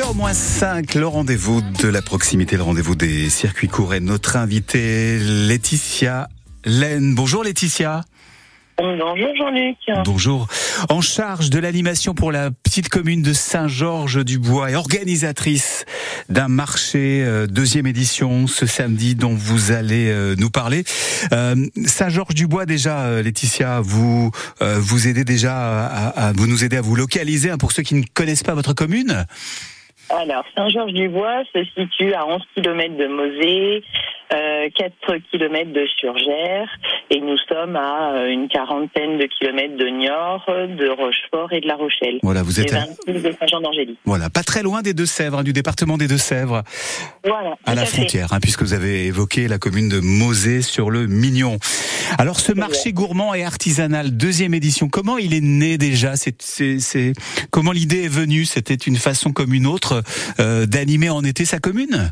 8h 5, le rendez-vous de la proximité, le rendez-vous des circuits courts et notre invitée Laetitia Laine. Bonjour Laetitia. Bonjour Jean-Luc. Bonjour. En charge de l'animation pour la petite commune de Saint-Georges-du-Bois et organisatrice d'un marché euh, deuxième édition ce samedi dont vous allez euh, nous parler. Euh, Saint-Georges-du-Bois déjà, Laetitia, vous vous aidez déjà à, vous nous aider à vous localiser hein, pour ceux qui ne connaissent pas votre commune. Alors, Saint-Georges-du-Bois se situe à 11 km de Mosée, euh, 4 km de Surgère, et nous sommes à euh, une quarantaine de kilomètres de Niort, de Rochefort et de La Rochelle. Voilà, vous êtes à... de Saint-Jean d'Angély. Voilà, pas très loin des Deux-Sèvres, hein, du département des Deux-Sèvres. Voilà. À la frontière, hein, puisque vous avez évoqué la commune de Mosée sur le Mignon. Alors, ce marché gourmand et artisanal, deuxième édition, comment il est né déjà? C'est, c'est, comment l'idée est venue? C'était une façon comme une autre? D'animer en été sa commune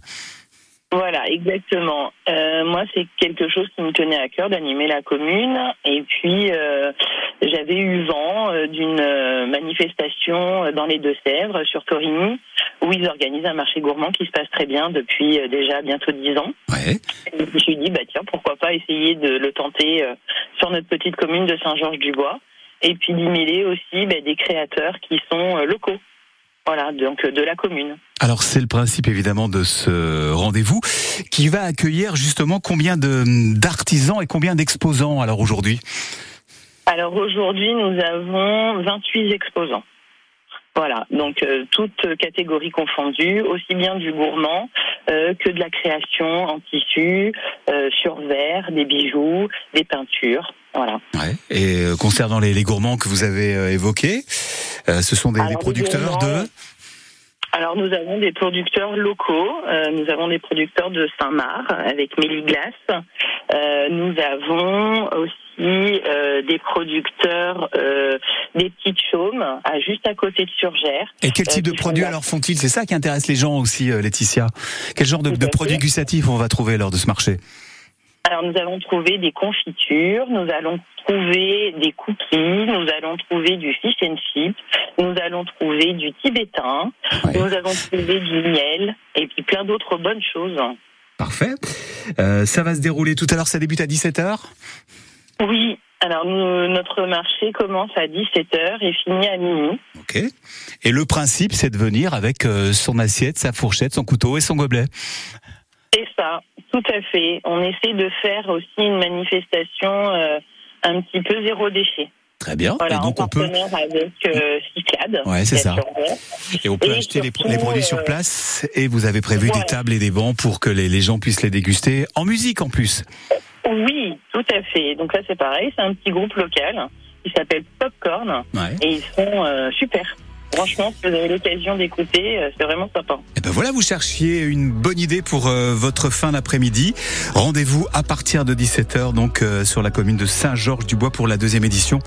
voilà, exactement. Euh, moi, c'est quelque chose qui me tenait à cœur d'animer la commune. Et puis, euh, j'avais eu vent d'une manifestation dans les Deux-Sèvres, sur Torigny, où ils organisent un marché gourmand qui se passe très bien depuis déjà bientôt dix ans. Ouais. Et je me suis dit, bah tiens, pourquoi pas essayer de le tenter sur notre petite commune de Saint-Georges-du-Bois. Et puis d'y mêler aussi bah, des créateurs qui sont locaux. Voilà, donc de la commune. Alors c'est le principe évidemment de ce rendez-vous qui va accueillir justement combien d'artisans et combien d'exposants alors aujourd'hui? Alors aujourd'hui nous avons 28 exposants. Voilà, donc euh, toutes catégories confondues, aussi bien du gourmand euh, que de la création en tissu, euh, sur verre, des bijoux, des peintures. Voilà. Ouais. Et concernant les, gourmands que vous avez évoqués, ce sont des, producteurs de alors nous avons des producteurs locaux, nous avons des producteurs de Saint-Marc avec Méliglas, euh, nous avons aussi euh, des producteurs euh, des petites chaumes, à, juste à côté de Surgère. Et quel type de produits alors font-ils? C'est ça qui intéresse les gens aussi, Laetitia. Quel genre de, de produits gustatifs on va trouver lors de ce marché? Alors nous allons trouver des confitures, nous allons trouver des cookies, nous allons trouver du fish and chips, nous allons trouver du tibétain, nous allons trouver du miel et puis plein d'autres bonnes choses. Parfait. Euh, ça va se dérouler tout à l'heure, ça débute à 17h Oui, alors notre marché commence à 17h et finit à minuit. Ok. Et le principe, c'est de venir avec euh, son assiette, sa fourchette, son couteau et son gobelet. C'est ça, tout à fait. On essaie de faire aussi une manifestation euh, un petit peu zéro déchet. Très bien. Voilà, et donc on peut avec euh, Cyclade. Ouais, c'est ça. Et on peut acheter les, produits sur euh, place. Et vous avez prévu des tables et des bancs pour que les, les gens puissent les déguster en musique en plus. Oui, tout à fait. Donc là c'est pareil, c'est un petit groupe local qui s'appelle Popcorn ouais. et ils sont euh, super. Franchement, si vous avez l'occasion d'écouter, euh, c'est vraiment sympa. Et eh ben voilà, vous cherchiez une bonne idée pour euh, votre fin d'après-midi. Rendez-vous à partir de 17h donc euh, sur la commune de Saint-Georges-du-Bois pour la deuxième édition